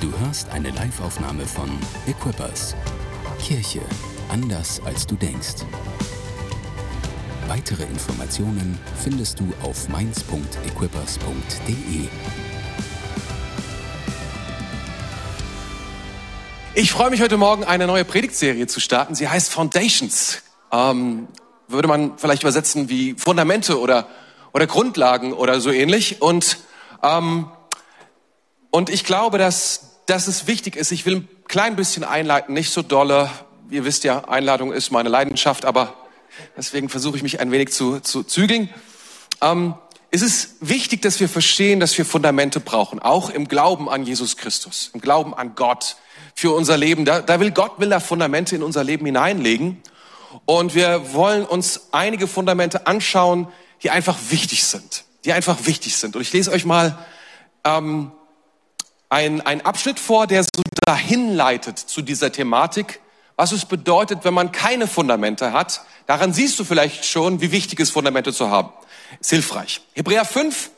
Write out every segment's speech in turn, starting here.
Du hörst eine Live-Aufnahme von Equippers. Kirche anders als du denkst. Weitere Informationen findest du auf mainz.equippers.de. Ich freue mich heute Morgen, eine neue Predigtserie zu starten. Sie heißt Foundations. Ähm, würde man vielleicht übersetzen wie Fundamente oder, oder Grundlagen oder so ähnlich. Und, ähm, und ich glaube, dass, dass es wichtig ist. Ich will ein klein bisschen einleiten, nicht so dolle. Ihr wisst ja, Einladung ist meine Leidenschaft, aber deswegen versuche ich mich ein wenig zu, zu zügeln. Ähm, es ist wichtig, dass wir verstehen, dass wir Fundamente brauchen, auch im Glauben an Jesus Christus, im Glauben an Gott für unser Leben. Da, da will Gott will da Fundamente in unser Leben hineinlegen. Und wir wollen uns einige Fundamente anschauen, die einfach wichtig sind, die einfach wichtig sind. Und ich lese euch mal ähm, ein, ein Abschnitt vor, der so dahin leitet zu dieser Thematik, was es bedeutet, wenn man keine Fundamente hat. Daran siehst du vielleicht schon, wie wichtig es Fundamente zu haben. Ist hilfreich. Hebräer 5,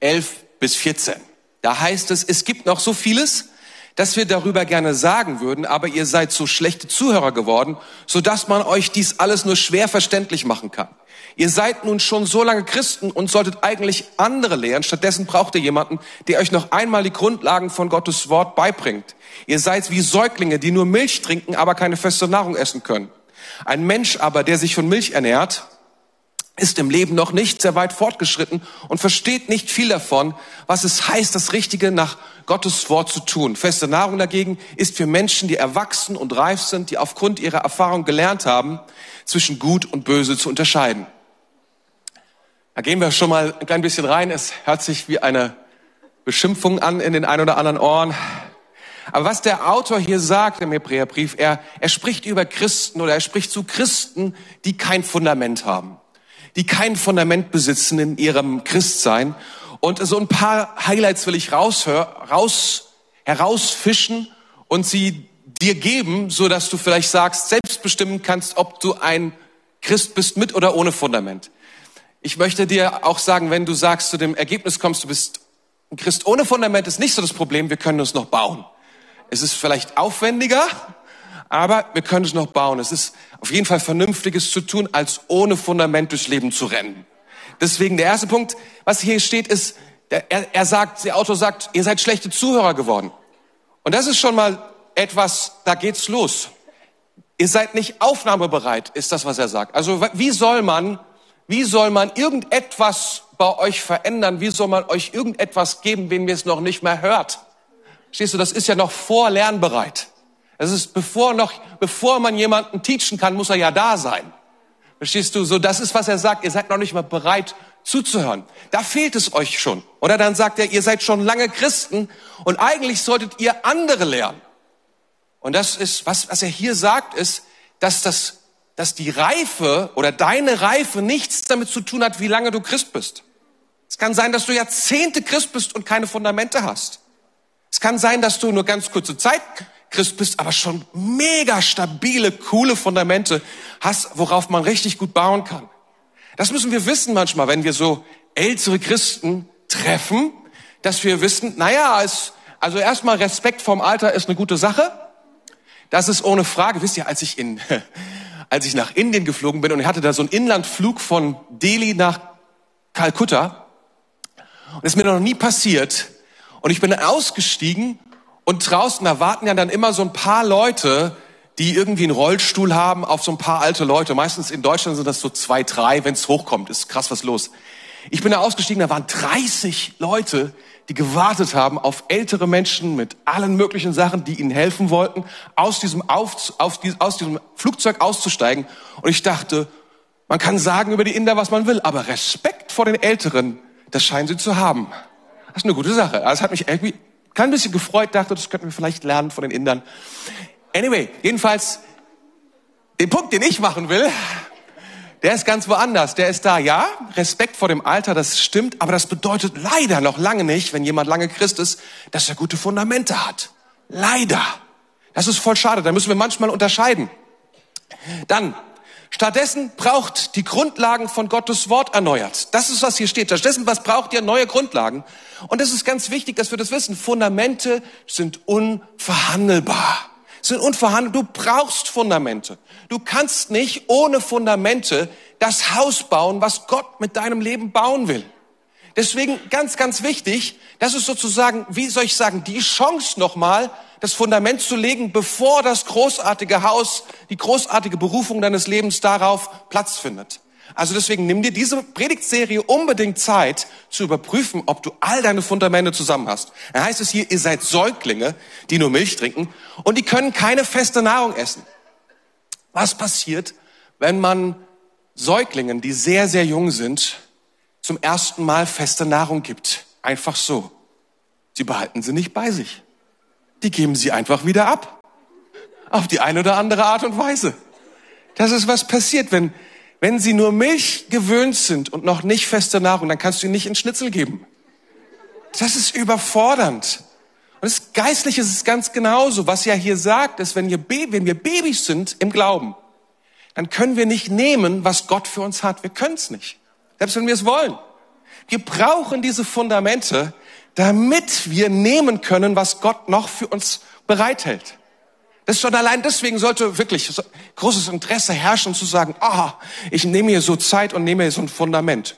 11 bis 14. Da heißt es, es gibt noch so vieles, dass wir darüber gerne sagen würden, aber ihr seid so schlechte Zuhörer geworden, so dass man euch dies alles nur schwer verständlich machen kann. Ihr seid nun schon so lange Christen und solltet eigentlich andere lehren. Stattdessen braucht ihr jemanden, der euch noch einmal die Grundlagen von Gottes Wort beibringt. Ihr seid wie Säuglinge, die nur Milch trinken, aber keine feste Nahrung essen können. Ein Mensch aber, der sich von Milch ernährt, ist im Leben noch nicht sehr weit fortgeschritten und versteht nicht viel davon, was es heißt, das Richtige nach Gottes Wort zu tun. Feste Nahrung dagegen ist für Menschen, die erwachsen und reif sind, die aufgrund ihrer Erfahrung gelernt haben, zwischen Gut und Böse zu unterscheiden. Da gehen wir schon mal ein klein bisschen rein. Es hört sich wie eine Beschimpfung an in den ein oder anderen Ohren. Aber was der Autor hier sagt im Hebräerbrief, er, er spricht über Christen oder er spricht zu Christen, die kein Fundament haben die kein Fundament besitzen in ihrem Christsein. Und so ein paar Highlights will ich raushör, raus, herausfischen und sie dir geben, so dass du vielleicht sagst, selbst bestimmen kannst, ob du ein Christ bist mit oder ohne Fundament. Ich möchte dir auch sagen, wenn du sagst, zu dem Ergebnis kommst, du bist ein Christ ohne Fundament, ist nicht so das Problem, wir können uns noch bauen. Es ist vielleicht aufwendiger, aber wir können es noch bauen. Es ist auf jeden Fall Vernünftiges zu tun, als ohne Fundament durchs Leben zu rennen. Deswegen der erste Punkt, was hier steht, ist, er, er sagt, der Autor sagt, ihr seid schlechte Zuhörer geworden. Und das ist schon mal etwas, da geht's los. Ihr seid nicht aufnahmebereit, ist das, was er sagt. Also wie soll man, wie soll man irgendetwas bei euch verändern? Wie soll man euch irgendetwas geben, wenn ihr es noch nicht mehr hört? Stehst du, das ist ja noch vor lernbereit. Es ist bevor noch, bevor man jemanden teachen kann, muss er ja da sein. Verstehst du? So, das ist, was er sagt. Ihr seid noch nicht mal bereit zuzuhören. Da fehlt es euch schon. Oder dann sagt er, ihr seid schon lange Christen und eigentlich solltet ihr andere lernen. Und das ist, was, was er hier sagt, ist, dass das, dass die Reife oder deine Reife nichts damit zu tun hat, wie lange du Christ bist. Es kann sein, dass du Jahrzehnte Christ bist und keine Fundamente hast. Es kann sein, dass du nur ganz kurze Zeit Christ bist, aber schon mega stabile, coole Fundamente hast, worauf man richtig gut bauen kann. Das müssen wir wissen manchmal, wenn wir so ältere Christen treffen, dass wir wissen, naja, es, also erstmal Respekt vorm Alter ist eine gute Sache. Das ist ohne Frage. Wisst ihr, als ich in, als ich nach Indien geflogen bin und ich hatte da so einen Inlandflug von Delhi nach Kalkutta und es ist mir noch nie passiert und ich bin ausgestiegen und draußen, da warten ja dann immer so ein paar Leute, die irgendwie einen Rollstuhl haben auf so ein paar alte Leute. Meistens in Deutschland sind das so zwei, drei, wenn es hochkommt. Ist krass was los. Ich bin da ausgestiegen, da waren 30 Leute, die gewartet haben auf ältere Menschen mit allen möglichen Sachen, die ihnen helfen wollten, aus diesem, auf, auf, aus diesem Flugzeug auszusteigen. Und ich dachte, man kann sagen über die Inder, was man will, aber Respekt vor den Älteren, das scheinen sie zu haben. Das ist eine gute Sache. Das hat mich irgendwie Kein bisschen gefreut, dachte, das könnten wir vielleicht lernen von den Indern. Anyway, jedenfalls, den Punkt, den ich machen will, der ist ganz woanders. Der ist da, ja, Respekt vor dem Alter, das stimmt, aber das bedeutet leider noch lange nicht, wenn jemand lange Christ ist, dass er gute Fundamente hat. Leider. Das ist voll schade, da müssen wir manchmal unterscheiden. Dann, Stattdessen braucht die Grundlagen von Gottes Wort erneuert. Das ist, was hier steht. Stattdessen, was braucht ihr? Neue Grundlagen. Und es ist ganz wichtig, dass wir das wissen. Fundamente sind unverhandelbar. Sind unverhandelbar. Du brauchst Fundamente. Du kannst nicht ohne Fundamente das Haus bauen, was Gott mit deinem Leben bauen will. Deswegen ganz, ganz wichtig, das ist sozusagen, wie soll ich sagen, die Chance nochmal, das Fundament zu legen, bevor das großartige Haus, die großartige Berufung deines Lebens darauf Platz findet. Also deswegen nimm dir diese Predigtserie unbedingt Zeit zu überprüfen, ob du all deine Fundamente zusammen hast. Da heißt es hier, ihr seid Säuglinge, die nur Milch trinken und die können keine feste Nahrung essen. Was passiert, wenn man Säuglingen, die sehr, sehr jung sind, zum ersten Mal feste Nahrung gibt? Einfach so. Sie behalten sie nicht bei sich die geben sie einfach wieder ab. Auf die eine oder andere Art und Weise. Das ist was passiert, wenn, wenn sie nur Milch gewöhnt sind und noch nicht feste Nahrung, dann kannst du ihnen nicht in Schnitzel geben. Das ist überfordernd. Und das Geistliche ist es ganz genauso. Was ja hier sagt, ist, wenn wir, wenn wir Babys sind im Glauben, dann können wir nicht nehmen, was Gott für uns hat. Wir können es nicht. Selbst wenn wir es wollen. Wir brauchen diese Fundamente, damit wir nehmen können, was Gott noch für uns bereithält. Das ist schon allein deswegen sollte wirklich großes Interesse herrschen zu sagen, ah, ich nehme hier so Zeit und nehme hier so ein Fundament.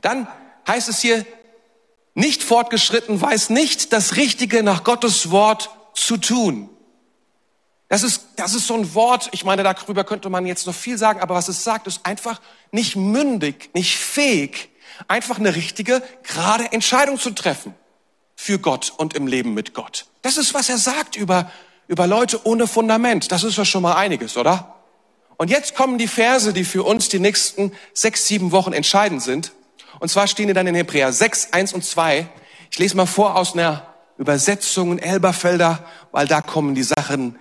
Dann heißt es hier, nicht fortgeschritten weiß nicht das Richtige nach Gottes Wort zu tun. Das ist, das ist so ein Wort, ich meine, darüber könnte man jetzt noch viel sagen, aber was es sagt, ist einfach nicht mündig, nicht fähig, einfach eine richtige, gerade Entscheidung zu treffen für Gott und im Leben mit Gott. Das ist, was er sagt über, über Leute ohne Fundament. Das ist ja schon mal einiges, oder? Und jetzt kommen die Verse, die für uns die nächsten sechs, sieben Wochen entscheidend sind. Und zwar stehen die dann in Hebräer 6, 1 und 2. Ich lese mal vor aus einer Übersetzung in Elberfelder, weil da kommen die Sachen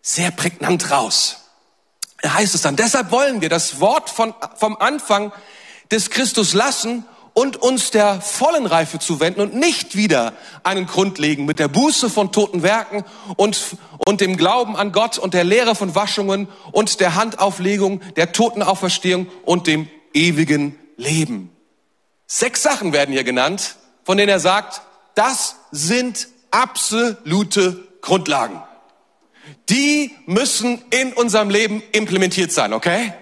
sehr prägnant raus. Da heißt es dann, deshalb wollen wir das Wort von, vom Anfang des Christus lassen und uns der vollen Reife zuwenden und nicht wieder einen Grund legen mit der Buße von toten Werken und, und dem Glauben an Gott und der Lehre von Waschungen und der Handauflegung, der Totenauferstehung und dem ewigen Leben. Sechs Sachen werden hier genannt, von denen er sagt, das sind absolute Grundlagen. Die müssen in unserem Leben implementiert sein, okay?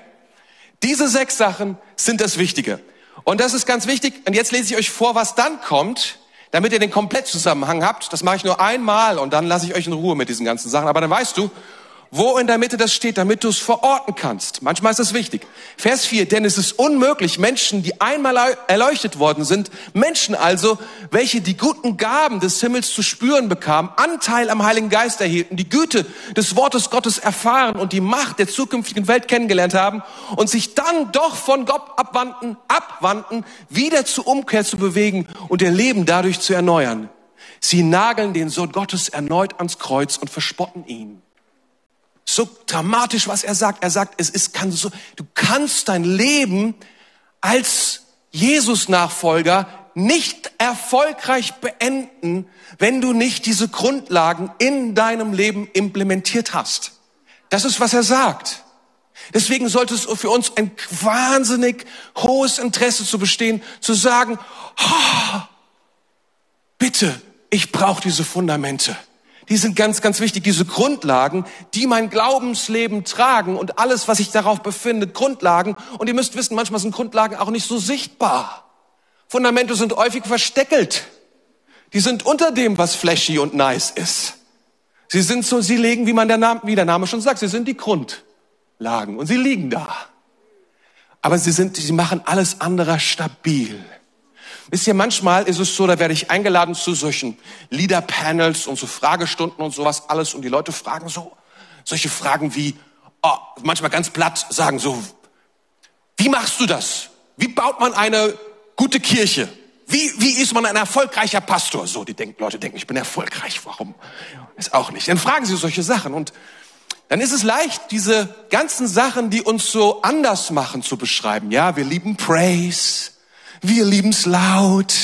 Diese sechs Sachen sind das Wichtige. Und das ist ganz wichtig. Und jetzt lese ich euch vor, was dann kommt, damit ihr den Komplettzusammenhang habt. Das mache ich nur einmal und dann lasse ich euch in Ruhe mit diesen ganzen Sachen. Aber dann weißt du, wo in der Mitte das steht, damit du es verorten kannst. Manchmal ist das wichtig. Vers 4, denn es ist unmöglich, Menschen, die einmal erleuchtet worden sind, Menschen also, welche die guten Gaben des Himmels zu spüren bekamen, Anteil am Heiligen Geist erhielten, die Güte des Wortes Gottes erfahren und die Macht der zukünftigen Welt kennengelernt haben und sich dann doch von Gott abwandten, abwandten, wieder zur Umkehr zu bewegen und ihr Leben dadurch zu erneuern. Sie nageln den Sohn Gottes erneut ans Kreuz und verspotten ihn so dramatisch, was er sagt. Er sagt, es ist, kann so, du kannst dein Leben als Jesus-Nachfolger nicht erfolgreich beenden, wenn du nicht diese Grundlagen in deinem Leben implementiert hast. Das ist, was er sagt. Deswegen sollte es für uns ein wahnsinnig hohes Interesse zu bestehen, zu sagen, oh, bitte, ich brauche diese Fundamente. Die sind ganz, ganz wichtig, diese Grundlagen, die mein Glaubensleben tragen und alles, was sich darauf befindet, Grundlagen. Und ihr müsst wissen, manchmal sind Grundlagen auch nicht so sichtbar. Fundamente sind häufig versteckelt. Die sind unter dem, was flashy und nice ist. Sie sind so, sie legen, wie man der Name, wie der Name schon sagt, sie sind die Grundlagen und sie liegen da. Aber sie sind, sie machen alles andere stabil. Wisst ihr, manchmal ist es so, da werde ich eingeladen zu solchen Leader-Panels und so Fragestunden und sowas alles und die Leute fragen so, solche Fragen wie, oh, manchmal ganz platt sagen so, wie machst du das? Wie baut man eine gute Kirche? Wie, wie ist man ein erfolgreicher Pastor? So, die denken, Leute denken, ich bin erfolgreich. Warum? Ist auch nicht. Dann fragen sie solche Sachen und dann ist es leicht, diese ganzen Sachen, die uns so anders machen, zu beschreiben. Ja, wir lieben Praise. Wir lieben's laut.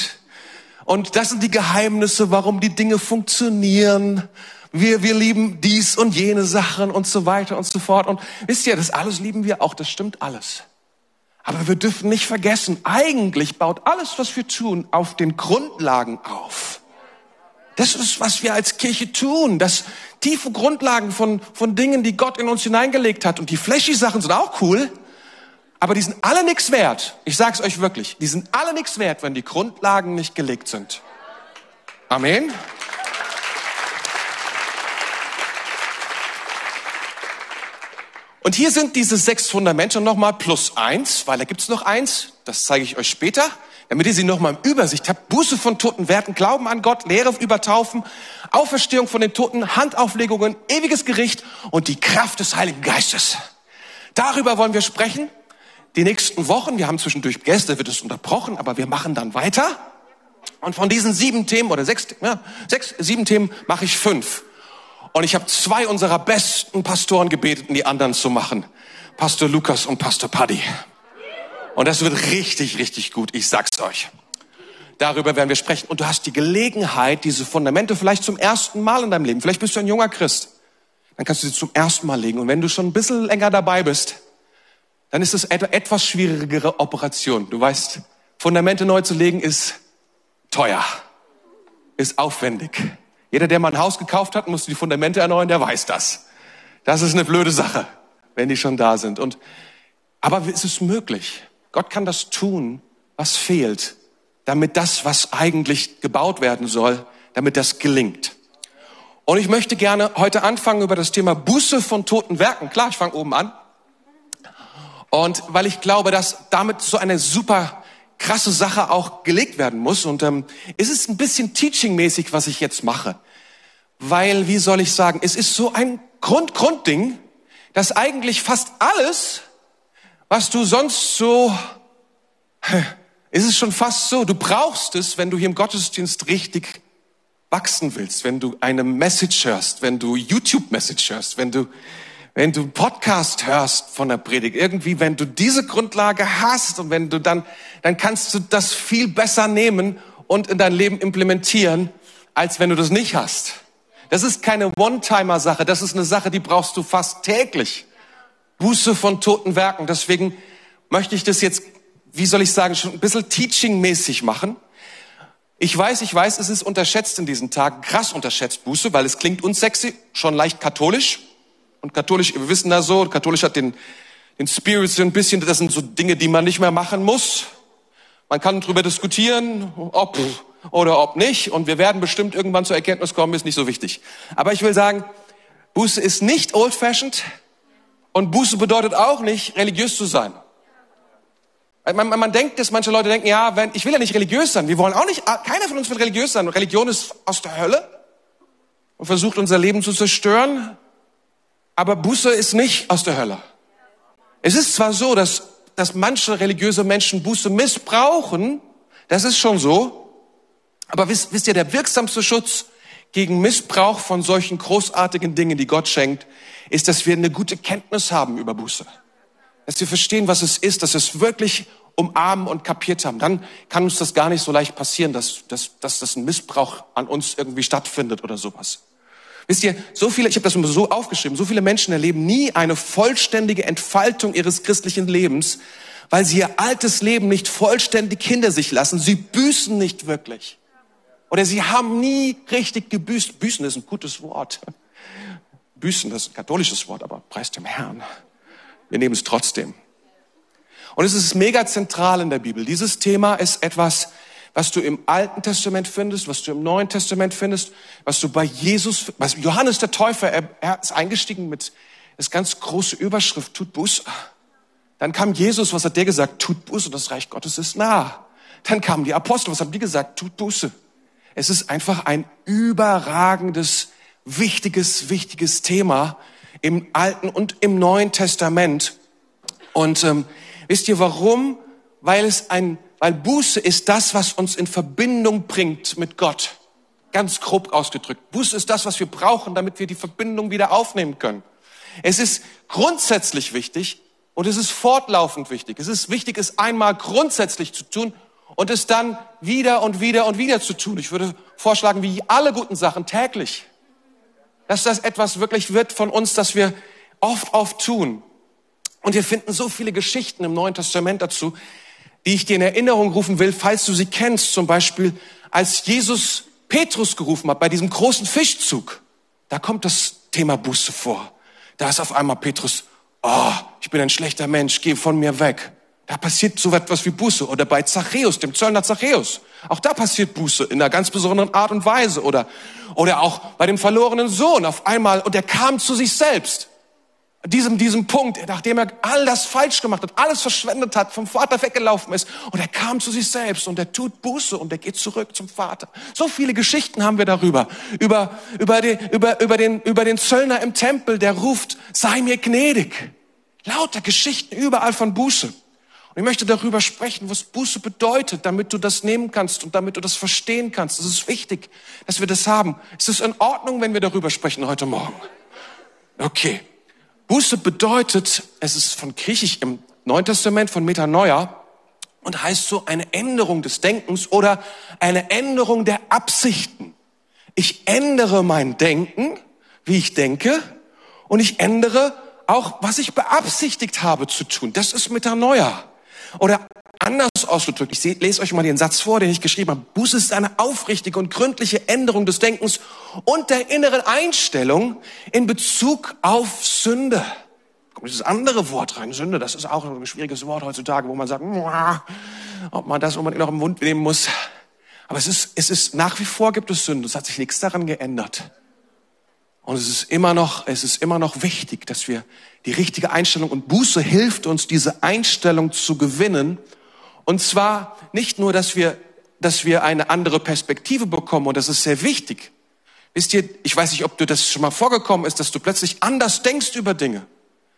Und das sind die Geheimnisse, warum die Dinge funktionieren. Wir, wir lieben dies und jene Sachen und so weiter und so fort. Und wisst ihr, das alles lieben wir auch, das stimmt alles. Aber wir dürfen nicht vergessen, eigentlich baut alles, was wir tun, auf den Grundlagen auf. Das ist, was wir als Kirche tun. Das tiefe Grundlagen von, von Dingen, die Gott in uns hineingelegt hat. Und die flashy Sachen sind auch cool. Aber die sind alle nichts wert. Ich sag's euch wirklich. Die sind alle nichts wert, wenn die Grundlagen nicht gelegt sind. Amen. Und hier sind diese sechs Fundamente nochmal plus eins, weil da gibt's noch eins, das zeige ich euch später, damit ihr sie nochmal im Übersicht habt. Buße von Toten, Werten, Glauben an Gott, Lehre über Taufen, Auferstehung von den Toten, Handauflegungen, ewiges Gericht und die Kraft des Heiligen Geistes. Darüber wollen wir sprechen die nächsten Wochen. Wir haben zwischendurch Gäste, wird es unterbrochen, aber wir machen dann weiter. Und von diesen sieben Themen oder sechs, ja, sechs, sieben Themen mache ich fünf. Und ich habe zwei unserer besten Pastoren gebetet, die anderen zu machen. Pastor Lukas und Pastor Paddy. Und das wird richtig, richtig gut. Ich sag's euch. Darüber werden wir sprechen. Und du hast die Gelegenheit, diese Fundamente vielleicht zum ersten Mal in deinem Leben. Vielleicht bist du ein junger Christ. Dann kannst du sie zum ersten Mal legen. Und wenn du schon ein bisschen länger dabei bist, dann ist es eine etwas schwierigere Operation. Du weißt, Fundamente neu zu legen ist teuer, ist aufwendig. Jeder, der mal ein Haus gekauft hat, muss die Fundamente erneuern, der weiß das. Das ist eine blöde Sache, wenn die schon da sind. Und, aber es ist möglich. Gott kann das tun, was fehlt, damit das, was eigentlich gebaut werden soll, damit das gelingt. Und ich möchte gerne heute anfangen über das Thema Buße von toten Werken. Klar, ich fange oben an. Und weil ich glaube, dass damit so eine super krasse Sache auch gelegt werden muss. Und ähm, es ist ein bisschen teaching-mäßig, was ich jetzt mache. Weil, wie soll ich sagen, es ist so ein Grund, Grundding, dass eigentlich fast alles, was du sonst so, ist es schon fast so, du brauchst es, wenn du hier im Gottesdienst richtig wachsen willst, wenn du eine Message hörst, wenn du YouTube-Message hörst, wenn du wenn du Podcast hörst von der Predigt, irgendwie, wenn du diese Grundlage hast und wenn du dann, dann kannst du das viel besser nehmen und in dein Leben implementieren, als wenn du das nicht hast. Das ist keine One-Timer-Sache, das ist eine Sache, die brauchst du fast täglich. Buße von toten Werken. Deswegen möchte ich das jetzt, wie soll ich sagen, schon ein bisschen teaching-mäßig machen. Ich weiß, ich weiß, es ist unterschätzt in diesen Tagen, krass unterschätzt Buße, weil es klingt unsexy, schon leicht katholisch. Und katholisch, wir wissen das so, katholisch hat den, den Spirit so ein bisschen, das sind so Dinge, die man nicht mehr machen muss. Man kann darüber diskutieren, ob oder ob nicht. Und wir werden bestimmt irgendwann zur Erkenntnis kommen, ist nicht so wichtig. Aber ich will sagen, Buße ist nicht old-fashioned und Buße bedeutet auch nicht, religiös zu sein. Man, man, man denkt, dass manche Leute denken, ja, wenn, ich will ja nicht religiös sein. Wir wollen auch nicht, keiner von uns will religiös sein. Religion ist aus der Hölle und versucht unser Leben zu zerstören. Aber Buße ist nicht aus der Hölle. Es ist zwar so, dass, dass manche religiöse Menschen Buße missbrauchen, das ist schon so, aber wisst, wisst ihr, der wirksamste Schutz gegen Missbrauch von solchen großartigen Dingen, die Gott schenkt, ist, dass wir eine gute Kenntnis haben über Buße. Dass wir verstehen, was es ist, dass wir es wirklich umarmen und kapiert haben. Dann kann uns das gar nicht so leicht passieren, dass, dass, dass das ein Missbrauch an uns irgendwie stattfindet oder sowas. Wisst ihr, so viele, ich habe das immer so aufgeschrieben, so viele Menschen erleben nie eine vollständige Entfaltung ihres christlichen Lebens, weil sie ihr altes Leben nicht vollständig hinter sich lassen. Sie büßen nicht wirklich. Oder sie haben nie richtig gebüßt. Büßen ist ein gutes Wort. Büßen, ist ein katholisches Wort, aber preis dem Herrn. Wir nehmen es trotzdem. Und es ist mega zentral in der Bibel. Dieses Thema ist etwas, was du im Alten Testament findest, was du im Neuen Testament findest, was du bei Jesus, was Johannes der Täufer, er, er ist eingestiegen mit das ganz große Überschrift, tut Buße. Dann kam Jesus, was hat der gesagt? Tut Buße, das Reich Gottes ist nah. Dann kamen die Apostel, was haben die gesagt? Tut Buße. Es ist einfach ein überragendes, wichtiges, wichtiges Thema im Alten und im Neuen Testament. Und ähm, wisst ihr warum? Weil es ein weil Buße ist das, was uns in Verbindung bringt mit Gott. Ganz grob ausgedrückt. Buße ist das, was wir brauchen, damit wir die Verbindung wieder aufnehmen können. Es ist grundsätzlich wichtig und es ist fortlaufend wichtig. Es ist wichtig, es einmal grundsätzlich zu tun und es dann wieder und wieder und wieder zu tun. Ich würde vorschlagen, wie alle guten Sachen täglich. dass das etwas wirklich wird von uns, dass wir oft, oft tun. Und wir finden so viele Geschichten im Neuen Testament dazu, die ich dir in Erinnerung rufen will, falls du sie kennst. Zum Beispiel, als Jesus Petrus gerufen hat bei diesem großen Fischzug. Da kommt das Thema Buße vor. Da ist auf einmal Petrus, oh, ich bin ein schlechter Mensch, geh von mir weg. Da passiert so etwas wie Buße. Oder bei Zachäus, dem Zöllner Zachäus. Auch da passiert Buße in einer ganz besonderen Art und Weise. Oder, oder auch bei dem verlorenen Sohn auf einmal, und er kam zu sich selbst diesem, diesem Punkt, nachdem er all das falsch gemacht hat, alles verschwendet hat, vom Vater weggelaufen ist und er kam zu sich selbst und er tut Buße und er geht zurück zum Vater. So viele Geschichten haben wir darüber. Über, über, die, über, über, den, über den Zöllner im Tempel, der ruft, sei mir gnädig. Lauter Geschichten überall von Buße. Und ich möchte darüber sprechen, was Buße bedeutet, damit du das nehmen kannst und damit du das verstehen kannst. Es ist wichtig, dass wir das haben. Ist es in Ordnung, wenn wir darüber sprechen heute Morgen? Okay. Buße bedeutet, es ist von Griechisch im Neuen Testament von Metanoia und heißt so eine Änderung des Denkens oder eine Änderung der Absichten. Ich ändere mein Denken, wie ich denke, und ich ändere auch, was ich beabsichtigt habe zu tun. Das ist Metanoia. Oder anders ausgedrückt, ich lese euch mal den Satz vor, den ich geschrieben habe. Buße ist eine aufrichtige und gründliche Änderung des Denkens und der inneren Einstellung in Bezug auf Sünde. Kommt dieses andere Wort rein, Sünde, das ist auch ein schwieriges Wort heutzutage, wo man sagt, ob man das unbedingt noch im Mund nehmen muss. Aber es ist, es ist, nach wie vor gibt es Sünde. Es hat sich nichts daran geändert. Und es ist immer noch, es ist immer noch wichtig, dass wir die richtige Einstellung und Buße hilft uns, diese Einstellung zu gewinnen und zwar nicht nur, dass wir, dass wir eine andere Perspektive bekommen, und das ist sehr wichtig. Wisst ihr, ich weiß nicht, ob du das schon mal vorgekommen ist, dass du plötzlich anders denkst über Dinge.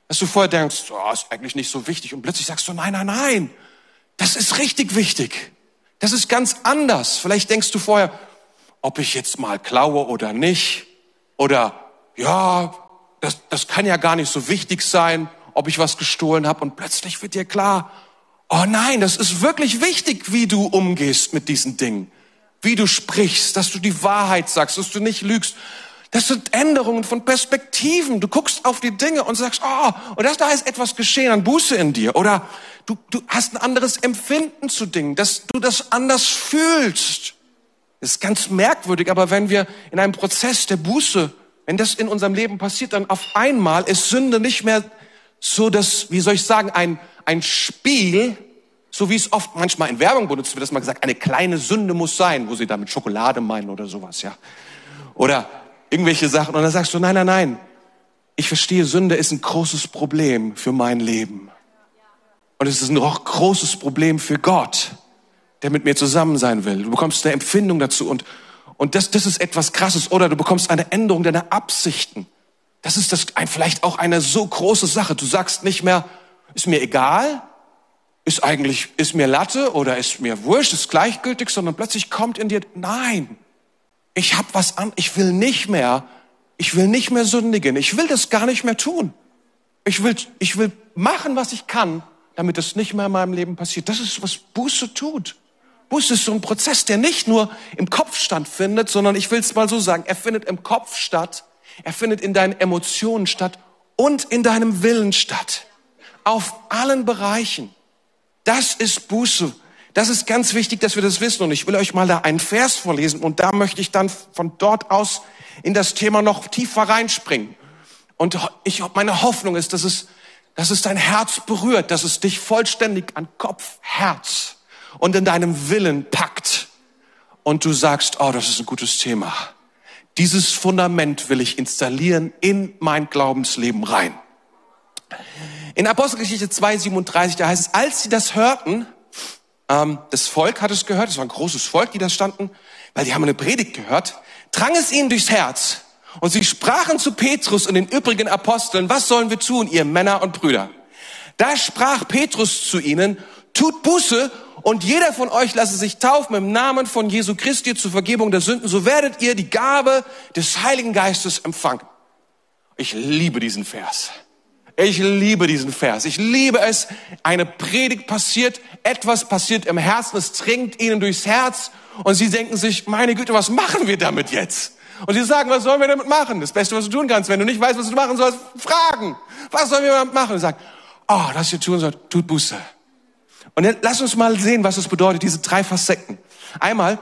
Dass du vorher denkst, oh, ist eigentlich nicht so wichtig, und plötzlich sagst du, nein, nein, nein, das ist richtig wichtig. Das ist ganz anders. Vielleicht denkst du vorher, ob ich jetzt mal klaue oder nicht, oder ja, das, das kann ja gar nicht so wichtig sein, ob ich was gestohlen habe, und plötzlich wird dir klar, Oh nein, das ist wirklich wichtig, wie du umgehst mit diesen Dingen. Wie du sprichst, dass du die Wahrheit sagst, dass du nicht lügst. Das sind Änderungen von Perspektiven. Du guckst auf die Dinge und sagst, oh, und das, da ist etwas geschehen an Buße in dir. Oder du, du hast ein anderes Empfinden zu Dingen, dass du das anders fühlst. Das ist ganz merkwürdig, aber wenn wir in einem Prozess der Buße, wenn das in unserem Leben passiert, dann auf einmal ist Sünde nicht mehr so, dass, wie soll ich sagen, ein, ein Spiel, so wie es oft manchmal in Werbung benutzt wird, dass man gesagt, eine kleine Sünde muss sein, wo sie damit Schokolade meinen oder sowas, ja. Oder irgendwelche Sachen. Und dann sagst du, nein, nein, nein. Ich verstehe, Sünde ist ein großes Problem für mein Leben. Und es ist ein großes Problem für Gott, der mit mir zusammen sein will. Du bekommst eine Empfindung dazu und, und das, das ist etwas Krasses. Oder du bekommst eine Änderung deiner Absichten. Das ist das, ein, vielleicht auch eine so große Sache. Du sagst nicht mehr, ist mir egal, ist eigentlich, ist mir Latte oder ist mir wurscht, ist gleichgültig, sondern plötzlich kommt in dir, nein, ich hab was an, ich will nicht mehr, ich will nicht mehr sündigen, ich will das gar nicht mehr tun. Ich will, ich will machen, was ich kann, damit das nicht mehr in meinem Leben passiert. Das ist, was Buße tut. Buße ist so ein Prozess, der nicht nur im Kopf stattfindet, sondern ich will es mal so sagen, er findet im Kopf statt, er findet in deinen Emotionen statt und in deinem Willen statt auf allen Bereichen. Das ist Buße. Das ist ganz wichtig, dass wir das wissen. Und ich will euch mal da einen Vers vorlesen und da möchte ich dann von dort aus in das Thema noch tiefer reinspringen. Und ich, meine Hoffnung ist, dass es, dass es dein Herz berührt, dass es dich vollständig an Kopf, Herz und in deinem Willen packt. Und du sagst, oh, das ist ein gutes Thema. Dieses Fundament will ich installieren in mein Glaubensleben rein. In Apostelgeschichte 2,37, da heißt es, als sie das hörten, ähm, das Volk hat es gehört, es war ein großes Volk, die da standen, weil die haben eine Predigt gehört, drang es ihnen durchs Herz. Und sie sprachen zu Petrus und den übrigen Aposteln, was sollen wir tun, ihr Männer und Brüder? Da sprach Petrus zu ihnen, tut Buße und jeder von euch lasse sich taufen im Namen von Jesu Christi zur Vergebung der Sünden, so werdet ihr die Gabe des Heiligen Geistes empfangen. Ich liebe diesen Vers. Ich liebe diesen Vers. Ich liebe es. Eine Predigt passiert, etwas passiert im Herzen, es dringt ihnen durchs Herz und sie denken sich, meine Güte, was machen wir damit jetzt? Und sie sagen, was sollen wir damit machen? Das Beste, was du tun kannst, wenn du nicht weißt, was du machen sollst, fragen. Was sollen wir damit machen? Und sagen, oh, das ihr tun sollt, tut Buße. Und dann lass uns mal sehen, was es bedeutet, diese drei Facetten. Einmal,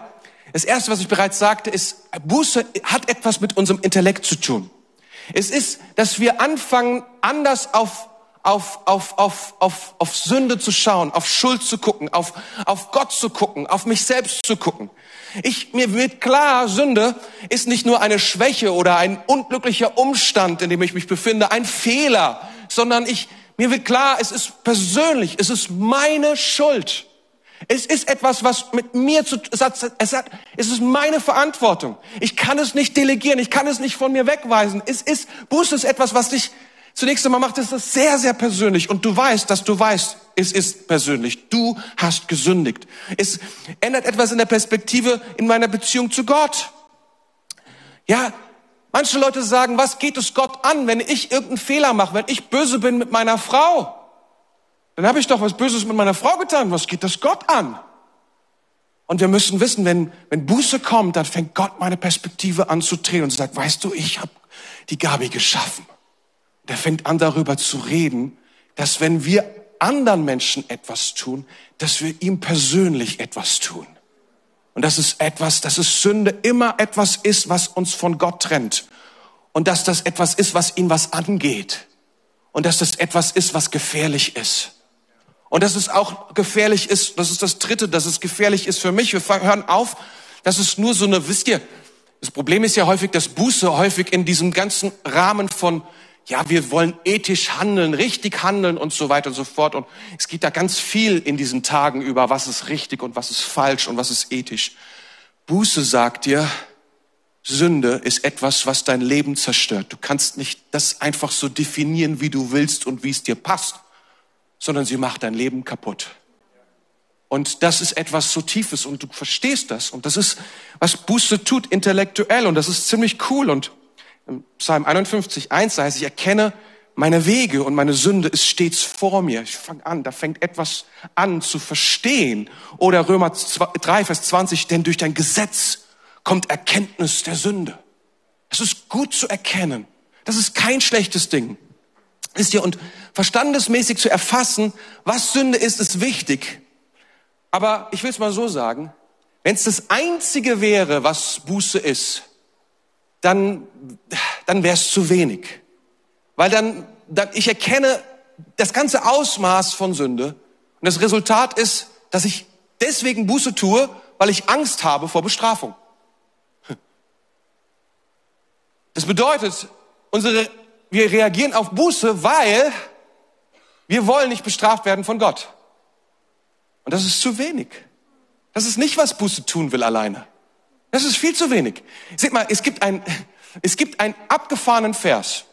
das erste, was ich bereits sagte, ist, Buße hat etwas mit unserem Intellekt zu tun. Es ist, dass wir anfangen, anders auf, auf, auf, auf, auf, auf Sünde zu schauen, auf Schuld zu gucken, auf, auf Gott zu gucken, auf mich selbst zu gucken. Ich, mir wird klar, Sünde ist nicht nur eine Schwäche oder ein unglücklicher Umstand, in dem ich mich befinde, ein Fehler, sondern ich, mir wird klar, es ist persönlich, es ist meine Schuld. Es ist etwas, was mit mir zu, es, hat, es, hat, es ist meine Verantwortung. Ich kann es nicht delegieren, ich kann es nicht von mir wegweisen. Es ist, Buße ist etwas, was dich zunächst einmal macht, es ist sehr, sehr persönlich. Und du weißt, dass du weißt, es ist persönlich. Du hast gesündigt. Es ändert etwas in der Perspektive in meiner Beziehung zu Gott. Ja, manche Leute sagen, was geht es Gott an, wenn ich irgendeinen Fehler mache, wenn ich böse bin mit meiner Frau? Dann habe ich doch was Böses mit meiner Frau getan. Was geht das Gott an? Und wir müssen wissen, wenn, wenn Buße kommt, dann fängt Gott meine Perspektive an zu drehen und sagt, weißt du, ich habe die Gabi geschaffen. Der fängt an darüber zu reden, dass wenn wir anderen Menschen etwas tun, dass wir ihm persönlich etwas tun. Und das ist etwas, dass es Sünde immer etwas ist, was uns von Gott trennt. Und dass das etwas ist, was ihn was angeht. Und dass das etwas ist, was gefährlich ist. Und dass es auch gefährlich ist, das ist das Dritte, dass es gefährlich ist für mich. Wir hören auf, dass es nur so eine, wisst ihr, das Problem ist ja häufig, dass Buße häufig in diesem ganzen Rahmen von, ja, wir wollen ethisch handeln, richtig handeln und so weiter und so fort. Und es geht da ganz viel in diesen Tagen über, was ist richtig und was ist falsch und was ist ethisch. Buße sagt dir, Sünde ist etwas, was dein Leben zerstört. Du kannst nicht das einfach so definieren, wie du willst und wie es dir passt sondern sie macht dein Leben kaputt. Und das ist etwas so Tiefes und du verstehst das. Und das ist, was Buße tut intellektuell. Und das ist ziemlich cool. Und im Psalm 51, 1 heißt, ich erkenne meine Wege und meine Sünde ist stets vor mir. Ich fange an, da fängt etwas an zu verstehen. Oder Römer 3, Vers 20, denn durch dein Gesetz kommt Erkenntnis der Sünde. Es ist gut zu erkennen. Das ist kein schlechtes Ding. Ist ja, und verstandesmäßig zu erfassen, was Sünde ist, ist wichtig. Aber ich will es mal so sagen, wenn es das Einzige wäre, was Buße ist, dann, dann wäre es zu wenig. Weil dann, dann, ich erkenne das ganze Ausmaß von Sünde und das Resultat ist, dass ich deswegen Buße tue, weil ich Angst habe vor Bestrafung. Das bedeutet, unsere wir reagieren auf Buße, weil wir wollen nicht bestraft werden von Gott. Und das ist zu wenig. Das ist nicht, was Buße tun will alleine. Das ist viel zu wenig. Seht mal, es gibt ein, es gibt einen abgefahrenen Vers.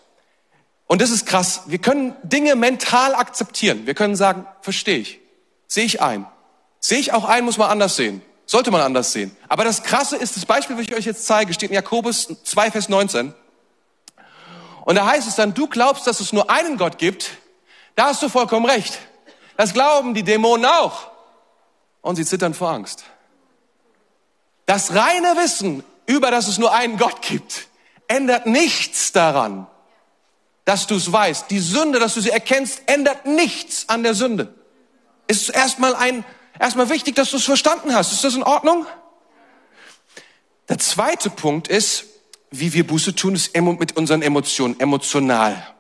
Und das ist krass. Wir können Dinge mental akzeptieren. Wir können sagen, verstehe ich. Sehe ich ein. Sehe ich auch ein, muss man anders sehen. Sollte man anders sehen. Aber das Krasse ist, das Beispiel, das ich euch jetzt zeige, steht in Jakobus 2, Vers 19. Und da heißt es dann, du glaubst, dass es nur einen Gott gibt. Da hast du vollkommen recht. Das glauben die Dämonen auch. Und sie zittern vor Angst. Das reine Wissen über, dass es nur einen Gott gibt, ändert nichts daran, dass du es weißt. Die Sünde, dass du sie erkennst, ändert nichts an der Sünde. Es ist erstmal ein, erstmal wichtig, dass du es verstanden hast. Ist das in Ordnung? Der zweite Punkt ist, wie wir Buße tun, ist mit unseren Emotionen, emotional.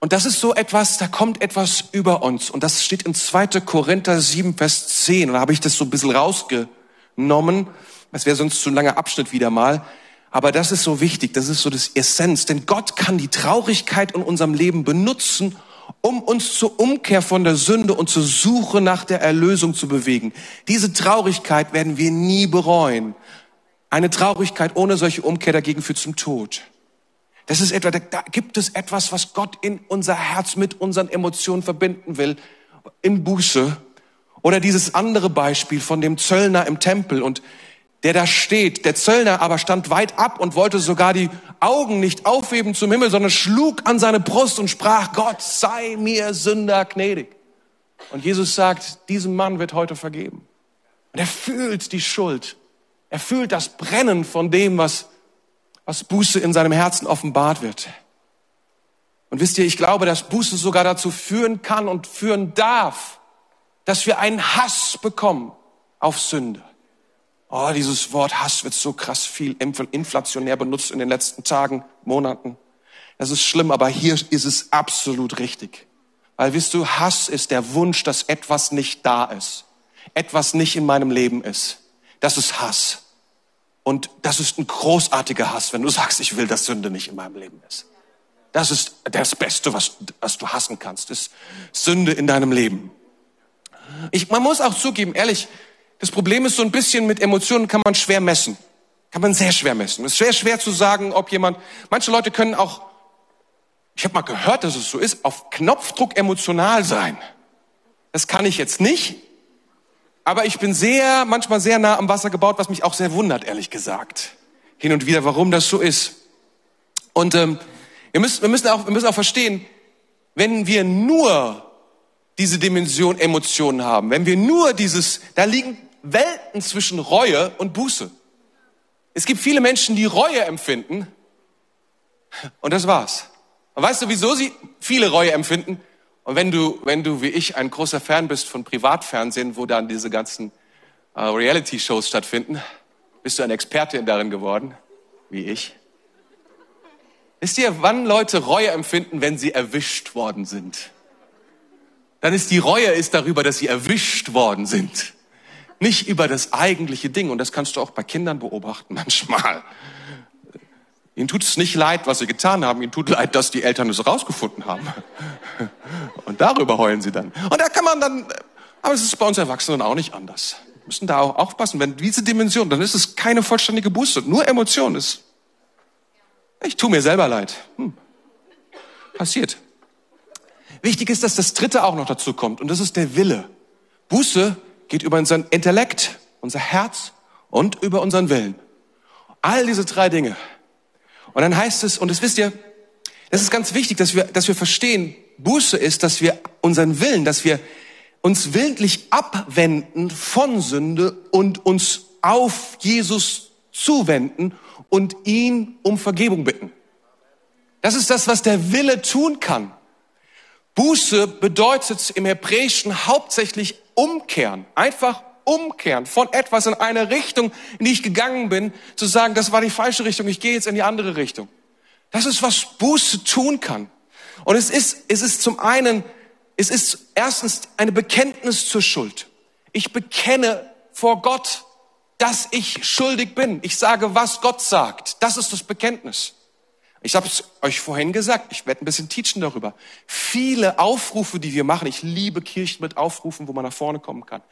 Und das ist so etwas, da kommt etwas über uns. Und das steht in 2. Korinther 7, Vers 10. Und da habe ich das so ein bisschen rausgenommen. Das wäre sonst zu ein langer Abschnitt wieder mal. Aber das ist so wichtig, das ist so das Essenz. Denn Gott kann die Traurigkeit in unserem Leben benutzen, um uns zur Umkehr von der Sünde und zur Suche nach der Erlösung zu bewegen. Diese Traurigkeit werden wir nie bereuen. Eine Traurigkeit ohne solche Umkehr dagegen führt zum Tod. Das ist etwa, da gibt es etwas, was Gott in unser Herz mit unseren Emotionen verbinden will, in Buße. Oder dieses andere Beispiel von dem Zöllner im Tempel und der da steht. Der Zöllner aber stand weit ab und wollte sogar die Augen nicht aufheben zum Himmel, sondern schlug an seine Brust und sprach, Gott sei mir Sünder gnädig. Und Jesus sagt, diesem Mann wird heute vergeben. Und er fühlt die Schuld Er fühlt das Brennen von dem, was, was Buße in seinem Herzen offenbart wird. Und wisst ihr, ich glaube, dass Buße sogar dazu führen kann und führen darf, dass wir einen Hass bekommen auf Sünde. Oh, dieses Wort Hass wird so krass viel inflationär benutzt in den letzten Tagen, Monaten. Das ist schlimm, aber hier ist es absolut richtig. Weil, wisst du, Hass ist der Wunsch, dass etwas nicht da ist. Etwas nicht in meinem Leben ist. Das ist Hass. Und das ist ein großartiger Hass, wenn du sagst, ich will, dass Sünde nicht in meinem Leben ist. Das ist das Beste, was, was du hassen kannst, ist Sünde in deinem Leben. Ich, man muss auch zugeben, ehrlich, das Problem ist so ein bisschen mit Emotionen kann man schwer messen. Kann man sehr schwer messen. Es ist sehr schwer zu sagen, ob jemand, manche Leute können auch, ich habe mal gehört, dass es so ist, auf Knopfdruck emotional sein. Das kann ich jetzt nicht, aber ich bin sehr, manchmal sehr nah am Wasser gebaut, was mich auch sehr wundert, ehrlich gesagt. Hin und wieder, warum das so ist. Und ähm, wir, müssen, wir, müssen auch, wir müssen auch verstehen, wenn wir nur diese Dimension Emotionen haben, wenn wir nur dieses, da liegen Welten zwischen Reue und Buße. Es gibt viele Menschen, die Reue empfinden und das war's. Und weißt du, wieso sie viele Reue empfinden? Und wenn du, wenn du wie ich ein großer Fan bist von Privatfernsehen, wo dann diese ganzen äh, Reality-Shows stattfinden, bist du ein Experte darin geworden, wie ich. Wisst ihr, wann Leute Reue empfinden, wenn sie erwischt worden sind? Dann ist die Reue ist darüber, dass sie erwischt worden sind nicht über das eigentliche Ding. Und das kannst du auch bei Kindern beobachten manchmal. Ihnen tut es nicht leid, was sie getan haben. Ihnen tut leid, dass die Eltern es rausgefunden haben. Darüber heulen sie dann. Und da kann man dann, aber es ist bei uns Erwachsenen auch nicht anders. Wir müssen da auch aufpassen. Wenn diese Dimension, dann ist es keine vollständige Buße. Nur Emotion ist. Ich tue mir selber leid. Hm. Passiert. Wichtig ist, dass das Dritte auch noch dazu kommt. Und das ist der Wille. Buße geht über unseren Intellekt, unser Herz und über unseren Willen. All diese drei Dinge. Und dann heißt es, und das wisst ihr, das ist ganz wichtig, dass wir, dass wir verstehen, Buße ist, dass wir unseren Willen, dass wir uns willentlich abwenden von Sünde und uns auf Jesus zuwenden und ihn um Vergebung bitten. Das ist das, was der Wille tun kann. Buße bedeutet im Hebräischen hauptsächlich umkehren, einfach umkehren von etwas in eine Richtung, in die ich gegangen bin, zu sagen, das war die falsche Richtung, ich gehe jetzt in die andere Richtung. Das ist, was Buße tun kann. Und es ist, es ist zum einen, es ist erstens eine Bekenntnis zur Schuld. Ich bekenne vor Gott, dass ich schuldig bin. Ich sage, was Gott sagt. Das ist das Bekenntnis. Ich habe es euch vorhin gesagt, ich werde ein bisschen teachen darüber. Viele Aufrufe, die wir machen, ich liebe Kirchen mit Aufrufen, wo man nach vorne kommen kann,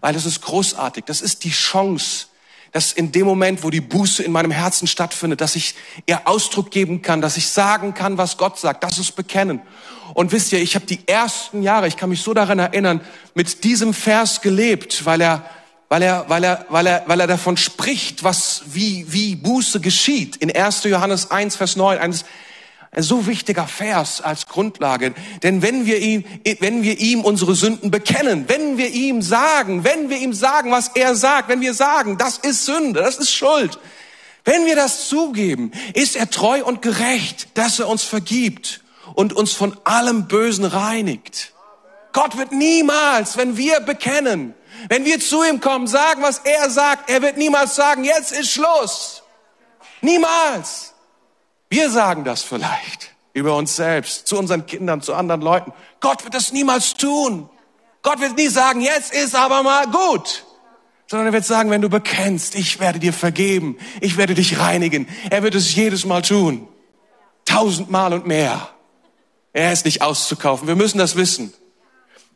weil das ist großartig. Das ist die Chance, dass in dem Moment, wo die Buße in meinem Herzen stattfindet, dass ich ihr Ausdruck geben kann, dass ich sagen kann, was Gott sagt. Das ist Bekennen. Und wisst ihr, ich habe die ersten Jahre, ich kann mich so daran erinnern, mit diesem Vers gelebt, weil er weil er, weil er, weil er, weil er davon spricht, was, wie, wie Buße geschieht. In 1. Johannes 1, Vers 9, ein, ein so wichtiger Vers als Grundlage. Denn wenn wir ihm, wenn wir ihm unsere Sünden bekennen, wenn wir ihm sagen, wenn wir ihm sagen, was er sagt, wenn wir sagen, das ist Sünde, das ist Schuld, wenn wir das zugeben, ist er treu und gerecht, dass er uns vergibt und uns von allem Bösen reinigt. Gott wird niemals, wenn wir bekennen, wenn wir zu ihm kommen, sagen, was er sagt, er wird niemals sagen, jetzt ist Schluss. Niemals. Wir sagen das vielleicht über uns selbst, zu unseren Kindern, zu anderen Leuten. Gott wird das niemals tun. Gott wird nie sagen, jetzt ist aber mal gut. Sondern er wird sagen, wenn du bekennst, ich werde dir vergeben, ich werde dich reinigen. Er wird es jedes Mal tun. Tausendmal und mehr. Er ist nicht auszukaufen. Wir müssen das wissen.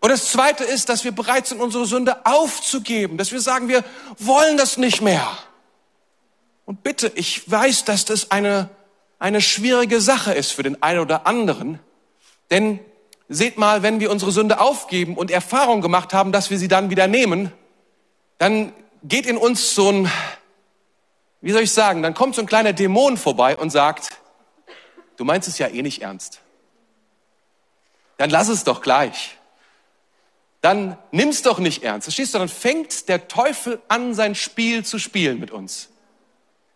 Und das Zweite ist, dass wir bereit sind, unsere Sünde aufzugeben, dass wir sagen, wir wollen das nicht mehr. Und bitte, ich weiß, dass das eine, eine schwierige Sache ist für den einen oder anderen, denn seht mal, wenn wir unsere Sünde aufgeben und Erfahrung gemacht haben, dass wir sie dann wieder nehmen, dann geht in uns so ein, wie soll ich sagen, dann kommt so ein kleiner Dämon vorbei und sagt, du meinst es ja eh nicht ernst. Dann lass es doch gleich. dann nimm's doch nicht ernst. Verstehst du? Dann fängt der Teufel an, sein Spiel zu spielen mit uns.